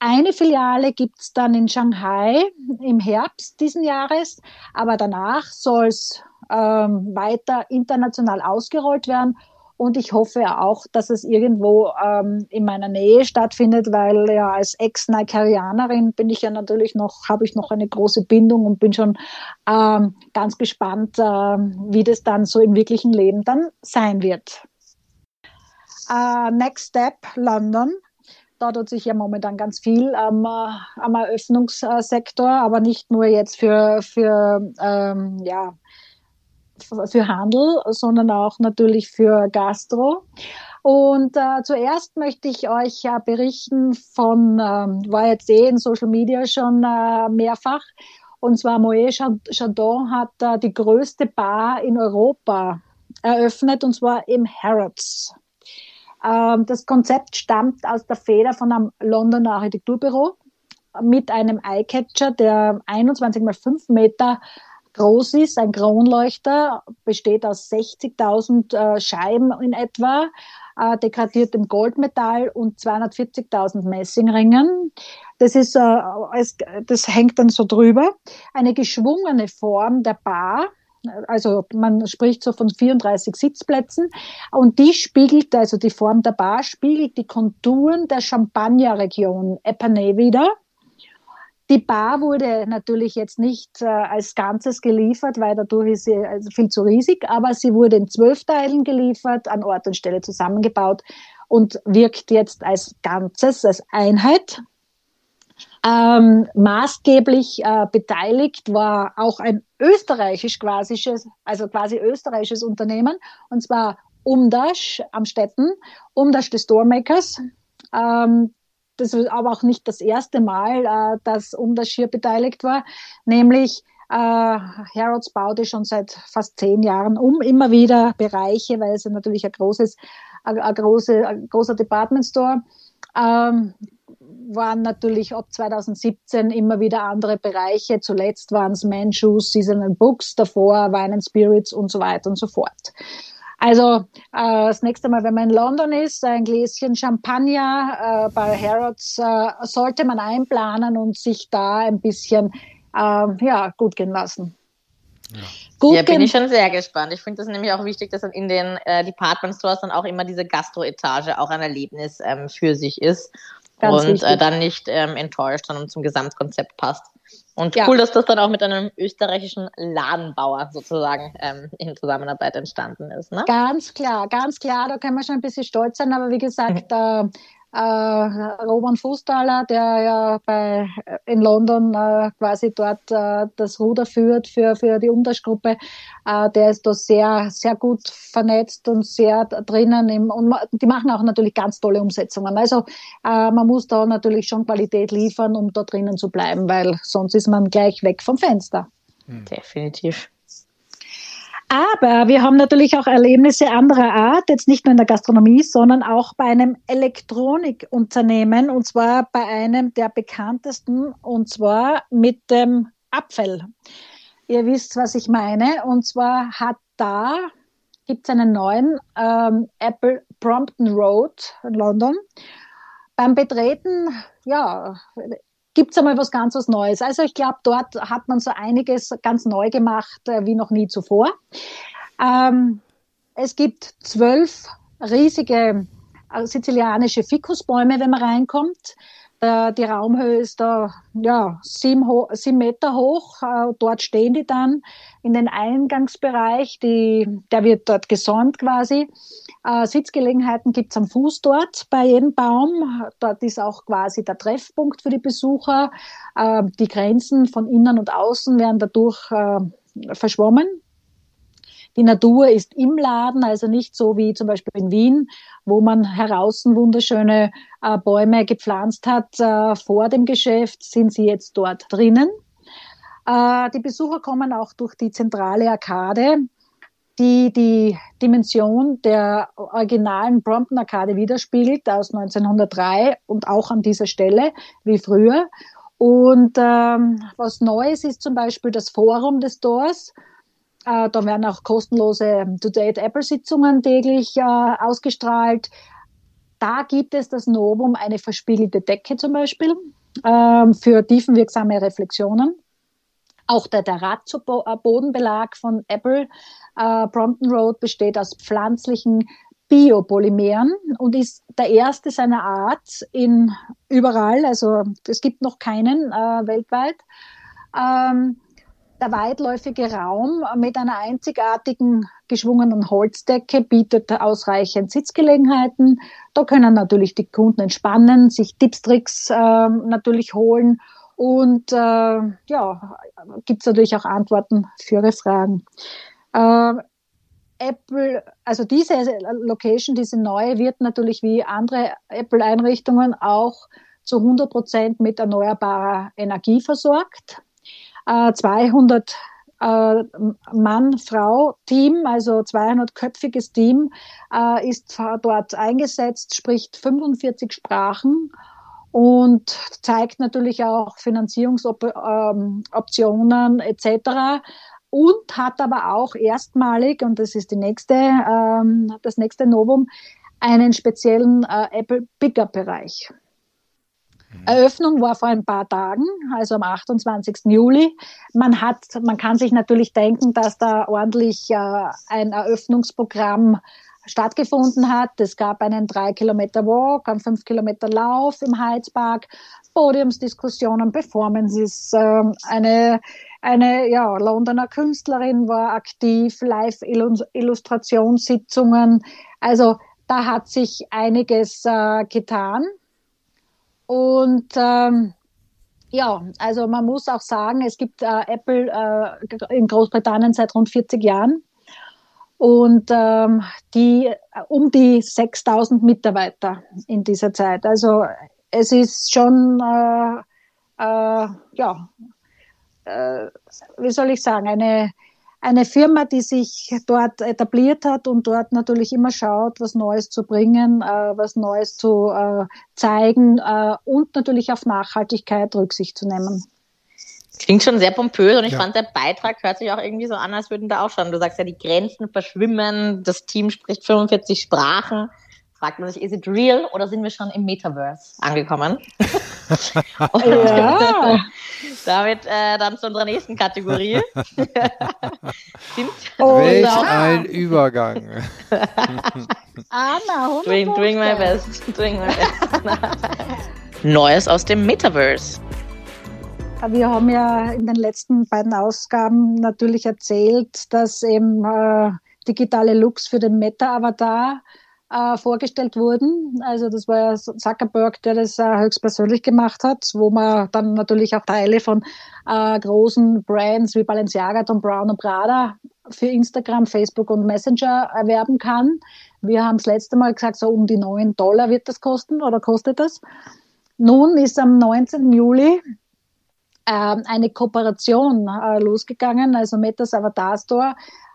Speaker 3: Eine Filiale gibt es dann in Shanghai im Herbst diesen Jahres, aber danach soll es ähm, weiter international ausgerollt werden. Und ich hoffe auch, dass es irgendwo ähm, in meiner Nähe stattfindet, weil ja als Ex-Nikerianerin bin ich ja natürlich noch, habe ich noch eine große Bindung und bin schon ähm, ganz gespannt, äh, wie das dann so im wirklichen Leben dann sein wird. Uh, next Step London. Da tut sich ja momentan ganz viel am, am Eröffnungssektor, aber nicht nur jetzt für, für, ähm, ja, für Handel, sondern auch natürlich für Gastro. Und äh, zuerst möchte ich euch äh, berichten von, ähm, war jetzt eh in Social Media schon äh, mehrfach, und zwar Moët Chandon hat äh, die größte Bar in Europa eröffnet, und zwar im Harrods. Ähm, das Konzept stammt aus der Feder von einem Londoner Architekturbüro mit einem Eyecatcher, der 21 mal 5 Meter groß ist. Ein Kronleuchter besteht aus 60.000 äh, Scheiben in etwa, äh, dekratiertem Goldmetall und 240.000 Messingringen. Das ist, äh, es, das hängt dann so drüber. Eine geschwungene Form der Bar. Also man spricht so von 34 Sitzplätzen und die spiegelt, also die Form der Bar spiegelt die Konturen der Champagner-Region Epernay wieder. Die Bar wurde natürlich jetzt nicht äh, als Ganzes geliefert, weil dadurch ist sie also viel zu riesig, aber sie wurde in zwölf Teilen geliefert, an Ort und Stelle zusammengebaut und wirkt jetzt als Ganzes, als Einheit. Ähm, maßgeblich äh, beteiligt war auch ein österreichisch-quasisches, also quasi österreichisches Unternehmen, und zwar Umdasch am Städten, Umdasch des Storemakers. Ähm, das ist aber auch nicht das erste Mal, äh, dass Umdaschir beteiligt war, nämlich äh, Harrods baute schon seit fast zehn Jahren um, immer wieder Bereiche, weil es natürlich ein großes, ein, ein, große, ein großer Department Store ähm, waren natürlich ab 2017 immer wieder andere Bereiche. Zuletzt waren es Man Shoes, Seasonal Books, davor Wine and Spirits und so weiter und so fort. Also äh, das nächste Mal, wenn man in London ist, ein Gläschen Champagner äh, bei Harrods äh, sollte man einplanen und sich da ein bisschen äh, ja, gut gehen lassen.
Speaker 2: Ja. Gut ja, bin ich schon sehr gespannt. Ich finde das nämlich auch wichtig, dass dann in den äh, Department Stores dann auch immer diese Gastro-Etage auch ein Erlebnis ähm, für sich ist Ganz und äh, dann nicht ähm, enttäuscht, sondern zum Gesamtkonzept passt. Und ja. cool, dass das dann auch mit einem österreichischen Ladenbauer sozusagen ähm, in Zusammenarbeit entstanden ist. Ne?
Speaker 3: Ganz klar, ganz klar, da können wir schon ein bisschen stolz sein, aber wie gesagt, mhm. äh, äh, Roman Fußtaler, der ja bei, in London äh, quasi dort äh, das Ruder führt für, für die Umdaschgruppe, äh, der ist da sehr, sehr gut vernetzt und sehr drinnen. Im, und die machen auch natürlich ganz tolle Umsetzungen. Also äh, man muss da natürlich schon Qualität liefern, um da drinnen zu bleiben, weil sonst ist man gleich weg vom Fenster.
Speaker 2: Definitiv.
Speaker 3: Aber wir haben natürlich auch Erlebnisse anderer Art, jetzt nicht nur in der Gastronomie, sondern auch bei einem Elektronikunternehmen und zwar bei einem der bekanntesten und zwar mit dem Apfel. Ihr wisst, was ich meine. Und zwar hat da, gibt es einen neuen ähm, Apple Brompton Road in London. Beim Betreten, ja, gibt es einmal was ganz was Neues. Also ich glaube, dort hat man so einiges ganz neu gemacht äh, wie noch nie zuvor. Ähm, es gibt zwölf riesige äh, sizilianische Fikusbäume, wenn man reinkommt. Äh, die Raumhöhe ist da ja, sieben, sieben Meter hoch. Äh, dort stehen die dann in den Eingangsbereich. Die, der wird dort gesäumt quasi. Äh, Sitzgelegenheiten gibt's am Fuß dort bei jedem Baum. Dort ist auch quasi der Treffpunkt für die Besucher. Äh, die Grenzen von innen und außen werden dadurch äh, verschwommen. Die Natur ist im Laden, also nicht so wie zum Beispiel in Wien, wo man heraus wunderschöne äh, Bäume gepflanzt hat äh, vor dem Geschäft, sind sie jetzt dort drinnen. Äh, die Besucher kommen auch durch die zentrale Arkade, die die Dimension der originalen Brompton Arkade widerspiegelt aus 1903 und auch an dieser Stelle wie früher. Und ähm, was Neues ist zum Beispiel das Forum des Doors äh, da werden auch kostenlose To-Date Apple-Sitzungen täglich äh, ausgestrahlt. Da gibt es das Novum, eine verspiegelte Decke zum Beispiel äh, für tiefenwirksame Reflexionen. Auch der Terrazzo-Bodenbelag von Apple äh, Brompton Road besteht aus pflanzlichen Biopolymeren und ist der erste seiner Art in überall. Also es gibt noch keinen äh, weltweit. Ähm, der weitläufige Raum mit einer einzigartigen geschwungenen Holzdecke bietet ausreichend Sitzgelegenheiten. Da können natürlich die Kunden entspannen, sich Tipps, Tricks äh, natürlich holen und äh, ja, gibt es natürlich auch Antworten für Ihre Fragen. Äh, Apple, also diese Location, diese neue, wird natürlich wie andere Apple-Einrichtungen auch zu 100 Prozent mit erneuerbarer Energie versorgt. 200 äh, äh, Mann-Frau-Team, also 200-köpfiges Team, äh, ist dort eingesetzt, spricht 45 Sprachen und zeigt natürlich auch Finanzierungsoptionen ähm, etc. Und hat aber auch erstmalig, und das ist die nächste, ähm, das nächste Novum, einen speziellen Apple Pickup-Bereich. Mhm. Eröffnung war vor ein paar Tagen, also am 28. Juli. Man hat, man kann sich natürlich denken, dass da ordentlich äh, ein Eröffnungsprogramm stattgefunden hat. Es gab einen 3 Kilometer Walk, einen 5 Kilometer Lauf im Heizpark, Podiumsdiskussionen, Performances, äh, eine eine ja, Londoner Künstlerin war aktiv, Live-Illustrationssitzungen. Also da hat sich einiges äh, getan. Und ähm, ja, also man muss auch sagen, es gibt äh, Apple äh, in Großbritannien seit rund 40 Jahren und ähm, die um die 6000 Mitarbeiter in dieser Zeit. Also es ist schon, äh, äh, ja, äh, wie soll ich sagen, eine eine Firma, die sich dort etabliert hat und dort natürlich immer schaut, was Neues zu bringen, äh, was Neues zu äh, zeigen äh, und natürlich auf Nachhaltigkeit Rücksicht zu nehmen.
Speaker 2: Klingt schon sehr pompös und ich ja. fand, der Beitrag hört sich auch irgendwie so an, als würden da auch schon, du sagst ja, die Grenzen verschwimmen, das Team spricht 45 Sprachen. Fragt man sich, is it real oder sind wir schon im Metaverse angekommen? ja. Damit äh, dann zu unserer nächsten Kategorie.
Speaker 4: oh, Welch ein Übergang.
Speaker 2: Anna, doing, doing my best. Doing my best. Neues aus dem Metaverse.
Speaker 3: Wir haben ja in den letzten beiden Ausgaben natürlich erzählt, dass eben äh, digitale Looks für den Meta-Avatar äh, vorgestellt wurden. Also das war ja Zuckerberg, der das äh, höchstpersönlich gemacht hat, wo man dann natürlich auch Teile von äh, großen Brands wie Balenciaga, Tom Brown und Prada für Instagram, Facebook und Messenger erwerben kann. Wir haben das letzte Mal gesagt, so um die 9 Dollar wird das kosten oder kostet das. Nun ist am 19. Juli äh, eine Kooperation äh, losgegangen, also Metas Avatar Store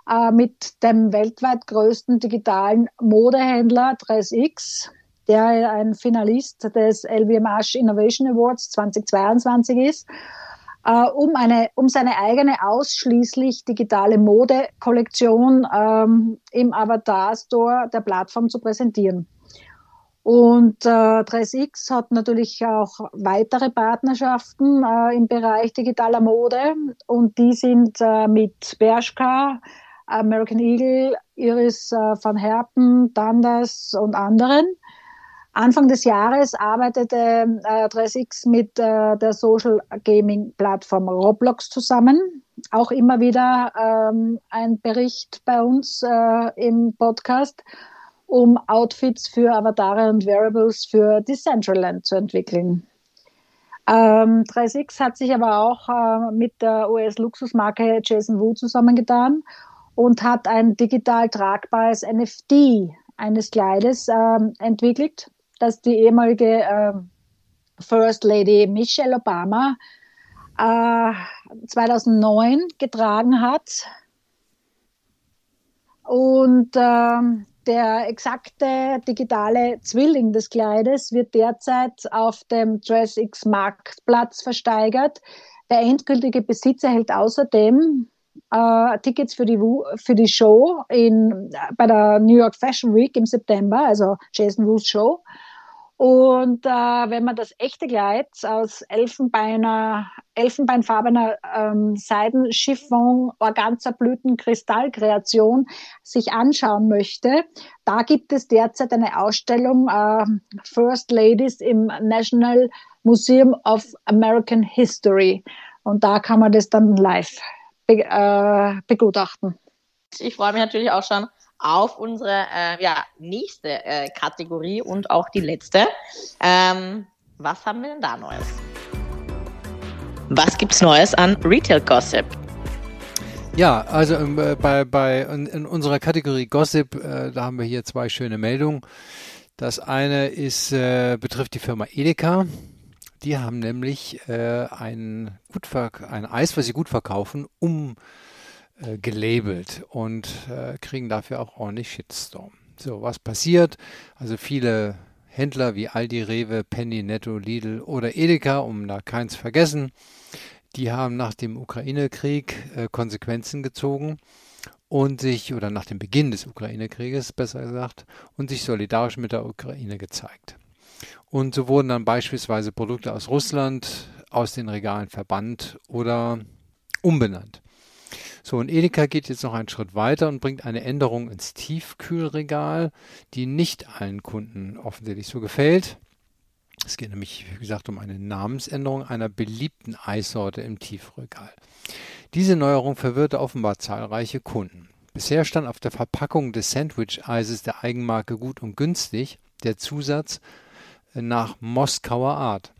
Speaker 3: äh, mit dem weltweit größten digitalen Modehändler 3X, der ein Finalist des LVMH Innovation Awards 2022 ist, äh, um, eine, um seine eigene ausschließlich digitale Modekollektion ähm, im Avatar Store der Plattform zu präsentieren. Und äh, 3X hat natürlich auch weitere Partnerschaften äh, im Bereich digitaler Mode und die sind äh, mit Bershka, American Eagle, Iris äh, van Herpen, Dandas und anderen. Anfang des Jahres arbeitete äh, 3X mit äh, der Social Gaming Plattform Roblox zusammen. Auch immer wieder ähm, ein Bericht bei uns äh, im Podcast, um Outfits für Avatare und Variables für Decentraland zu entwickeln. Ähm, 3X hat sich aber auch äh, mit der US-Luxusmarke Jason Wu zusammengetan und hat ein digital tragbares NFT eines Kleides äh, entwickelt, das die ehemalige äh, First Lady Michelle Obama äh, 2009 getragen hat. Und ähm, der exakte digitale Zwilling des Kleides wird derzeit auf dem DressX Marktplatz versteigert. Der endgültige Besitz erhält außerdem äh, Tickets für die, für die Show in, bei der New York Fashion Week im September, also Jason Wu's Show. Und äh, wenn man das echte Kleid aus Elfenbeiner, elfenbeinfarbener ähm, Seidenschiffon, Organzerblüten, Kristallkreation sich anschauen möchte, da gibt es derzeit eine Ausstellung äh, First Ladies im National Museum of American History. Und da kann man das dann live be äh, begutachten.
Speaker 2: Ich freue mich natürlich auch schon auf unsere äh, ja, nächste äh, Kategorie und auch die letzte. Ähm, was haben wir denn da Neues? Was gibt's Neues an Retail Gossip?
Speaker 4: Ja, also äh, bei, bei in, in, unserer Kategorie Gossip, äh, da haben wir hier zwei schöne Meldungen. Das eine ist, äh, betrifft die Firma Edeka. Die haben nämlich äh, ein, gut ein Eis, was sie gut verkaufen, umgelabelt äh, und äh, kriegen dafür auch ordentlich Shitstorm. So, was passiert? Also viele Händler wie Aldi, Rewe, Penny, Netto, Lidl oder Edeka, um da keins vergessen, die haben nach dem Ukraine-Krieg äh, Konsequenzen gezogen und sich, oder nach dem Beginn des Ukraine-Krieges besser gesagt, und sich solidarisch mit der Ukraine gezeigt. Und so wurden dann beispielsweise Produkte aus Russland aus den Regalen verbannt oder umbenannt. So, und Edeka geht jetzt noch einen Schritt weiter und bringt eine Änderung ins Tiefkühlregal, die nicht allen Kunden offensichtlich so gefällt. Es geht nämlich, wie gesagt, um eine Namensänderung einer beliebten Eissorte im Tiefregal. Diese Neuerung verwirrte offenbar zahlreiche Kunden. Bisher stand auf der Verpackung des Sandwich-Eises der Eigenmarke Gut und Günstig der Zusatz nach Moskauer Art.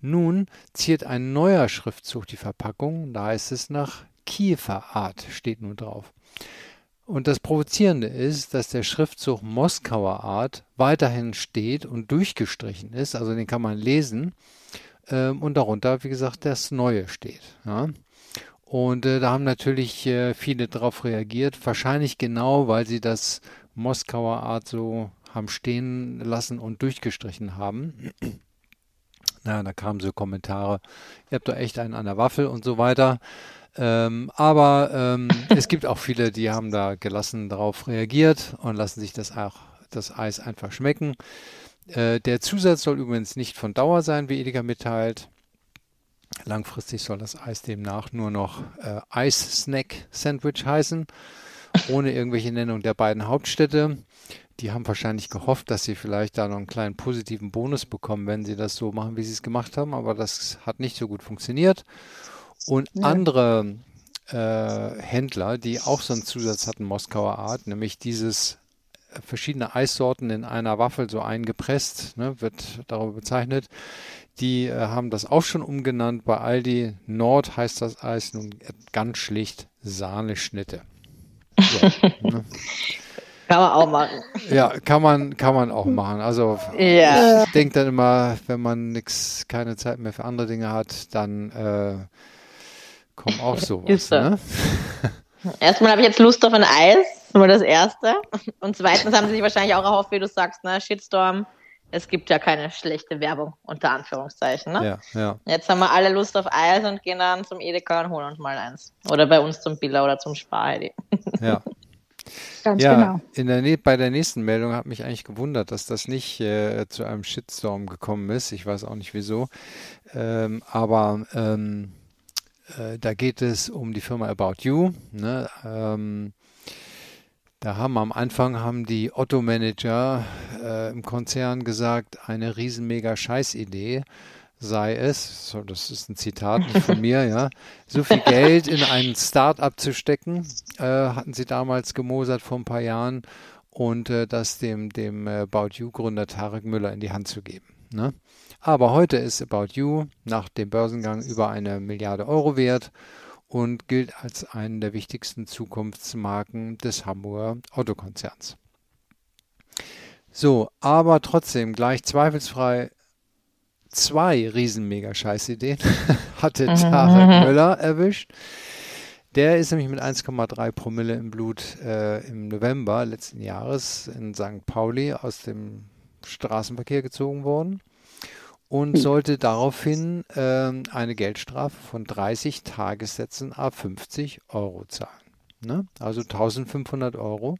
Speaker 4: Nun ziert ein neuer Schriftzug die Verpackung, da heißt es nach Kiefer Art, steht nun drauf. Und das Provozierende ist, dass der Schriftzug Moskauer Art weiterhin steht und durchgestrichen ist, also den kann man lesen. Ähm, und darunter, wie gesagt, das Neue steht. Ja. Und äh, da haben natürlich äh, viele darauf reagiert, wahrscheinlich genau, weil sie das Moskauer Art so haben stehen lassen und durchgestrichen haben. Na, da kamen so Kommentare, ihr habt doch echt einen an der Waffel und so weiter. Ähm, aber ähm, es gibt auch viele, die haben da gelassen darauf reagiert und lassen sich das auch das Eis einfach schmecken. Äh, der Zusatz soll übrigens nicht von Dauer sein, wie Edeka mitteilt. Langfristig soll das Eis demnach nur noch äh, Eis-Snack Sandwich heißen, ohne irgendwelche Nennung der beiden Hauptstädte. Die haben wahrscheinlich gehofft, dass sie vielleicht da noch einen kleinen positiven Bonus bekommen, wenn sie das so machen, wie sie es gemacht haben, aber das hat nicht so gut funktioniert. Und ja. andere äh, Händler, die auch so einen Zusatz hatten, Moskauer Art, nämlich dieses äh, verschiedene Eissorten in einer Waffel so eingepresst, ne, wird darüber bezeichnet. Die äh, haben das auch schon umgenannt. Bei Aldi Nord heißt das Eis nun ganz schlicht Sahneschnitte. So, ne?
Speaker 2: Kann man auch machen.
Speaker 4: Ja, kann man, kann man auch machen. Also ja. ich denke dann immer, wenn man nix, keine Zeit mehr für andere Dinge hat, dann äh, kommt auch sowas. So. Ne?
Speaker 2: Erstmal habe ich jetzt Lust auf ein Eis, nur das erste. Und zweitens haben sie sich wahrscheinlich auch erhofft, wie du sagst, ne, Shitstorm. Es gibt ja keine schlechte Werbung, unter Anführungszeichen. Ne? Ja, ja. Jetzt haben wir alle Lust auf Eis und gehen dann zum Edeka und holen uns mal eins. Oder bei uns zum Billa oder zum Spar.
Speaker 4: Ja. Ganz ja, genau. In der, bei der nächsten Meldung hat mich eigentlich gewundert, dass das nicht äh, zu einem Shitstorm gekommen ist. Ich weiß auch nicht wieso. Ähm, aber ähm, äh, da geht es um die Firma About You. Ne? Ähm, da haben am Anfang haben die Otto-Manager äh, im Konzern gesagt, eine riesen mega Scheißidee sei es, so, das ist ein Zitat nicht von mir, ja, so viel Geld in ein Start-up zu stecken, äh, hatten sie damals gemosert vor ein paar Jahren und äh, das dem, dem äh, About You-Gründer Tarek Müller in die Hand zu geben. Ne? Aber heute ist About You nach dem Börsengang über eine Milliarde Euro wert und gilt als eine der wichtigsten Zukunftsmarken des Hamburger Autokonzerns. So, aber trotzdem gleich zweifelsfrei zwei riesen mega Scheißideen hatte Tarek Müller erwischt. Der ist nämlich mit 1,3 Promille im Blut äh, im November letzten Jahres in St. Pauli aus dem Straßenverkehr gezogen worden und hm. sollte daraufhin äh, eine Geldstrafe von 30 Tagessätzen a 50 Euro zahlen. Ne? Also 1500 Euro.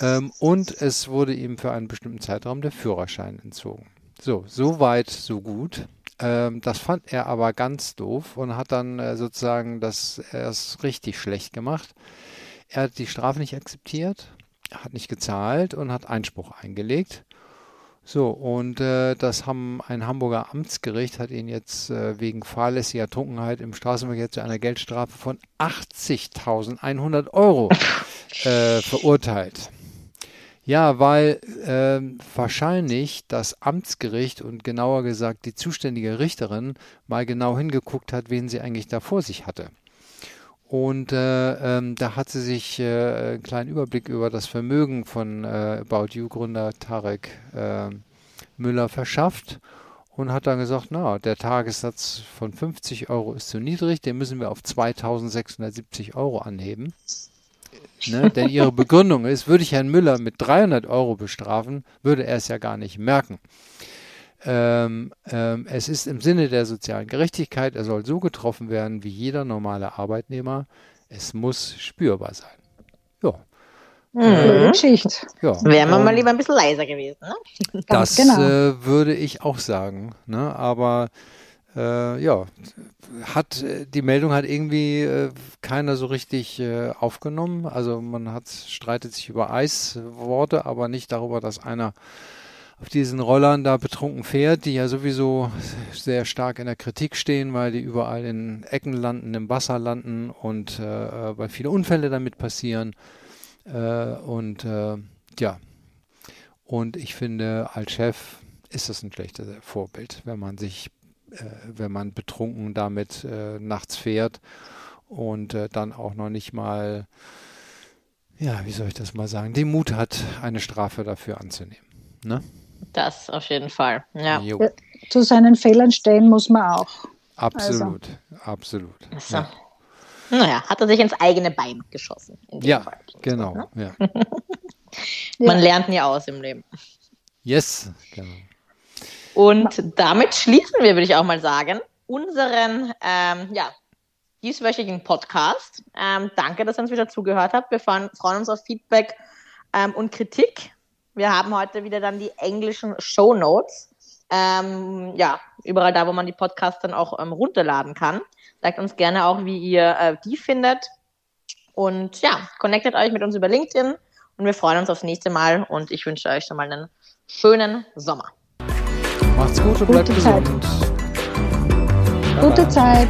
Speaker 4: Ähm, und es wurde ihm für einen bestimmten Zeitraum der Führerschein entzogen. So, so weit, so gut. Ähm, das fand er aber ganz doof und hat dann äh, sozusagen das erst richtig schlecht gemacht. Er hat die Strafe nicht akzeptiert, hat nicht gezahlt und hat Einspruch eingelegt. So, und äh, das haben ein Hamburger Amtsgericht hat ihn jetzt äh, wegen fahrlässiger Trunkenheit im Straßenverkehr zu einer Geldstrafe von 80.100 Euro äh, verurteilt. Ja, weil äh, wahrscheinlich das Amtsgericht und genauer gesagt die zuständige Richterin mal genau hingeguckt hat, wen sie eigentlich da vor sich hatte. Und äh, ähm, da hat sie sich äh, einen kleinen Überblick über das Vermögen von äh, About You-Gründer Tarek äh, Müller verschafft und hat dann gesagt, na, der Tagessatz von 50 Euro ist zu niedrig, den müssen wir auf 2670 Euro anheben. Ne? Denn ihre Begründung ist, würde ich Herrn Müller mit 300 Euro bestrafen, würde er es ja gar nicht merken. Ähm, ähm, es ist im Sinne der sozialen Gerechtigkeit, er soll so getroffen werden wie jeder normale Arbeitnehmer. Es muss spürbar sein. Ja.
Speaker 2: Mhm. Geschichte. Ja. Wären wir mal lieber ein bisschen leiser gewesen. Ne?
Speaker 4: Das genau. äh, würde ich auch sagen. Ne? Aber äh, ja, hat die Meldung hat irgendwie äh, keiner so richtig äh, aufgenommen. Also man hat streitet sich über Eisworte, aber nicht darüber, dass einer auf diesen Rollern da betrunken fährt, die ja sowieso sehr stark in der Kritik stehen, weil die überall in Ecken landen, im Wasser landen und äh, äh weil viele Unfälle damit passieren. Äh, und äh, ja, und ich finde, als Chef ist das ein schlechtes Vorbild, wenn man sich, wenn man betrunken damit äh, nachts fährt und dann auch noch nicht mal ja, wie soll ich das mal sagen, den Mut hat, eine Strafe dafür anzunehmen. Ne?
Speaker 2: Das auf jeden Fall. Ja.
Speaker 3: Jo. Zu seinen Fehlern stehen muss man auch.
Speaker 4: Absolut, also. absolut.
Speaker 2: So. Ja. Naja, hat er sich ins eigene Bein geschossen.
Speaker 4: Ja, Fall. genau. Ne? Ja.
Speaker 2: Man lernt nie aus im Leben.
Speaker 4: Yes, genau.
Speaker 2: Und damit schließen wir, würde ich auch mal sagen, unseren ähm, ja, dieswöchigen Podcast. Ähm, danke, dass ihr uns wieder zugehört habt. Wir freuen, freuen uns auf Feedback ähm, und Kritik. Wir haben heute wieder dann die englischen Show Notes. Ähm, ja, überall da, wo man die Podcasts dann auch ähm, runterladen kann. Sagt uns gerne auch, wie ihr äh, die findet. Und ja, connectet euch mit uns über LinkedIn und wir freuen uns aufs nächste Mal und ich wünsche euch schon mal einen schönen Sommer.
Speaker 4: Macht's gut und bleibt gesund.
Speaker 3: Gute Zeit.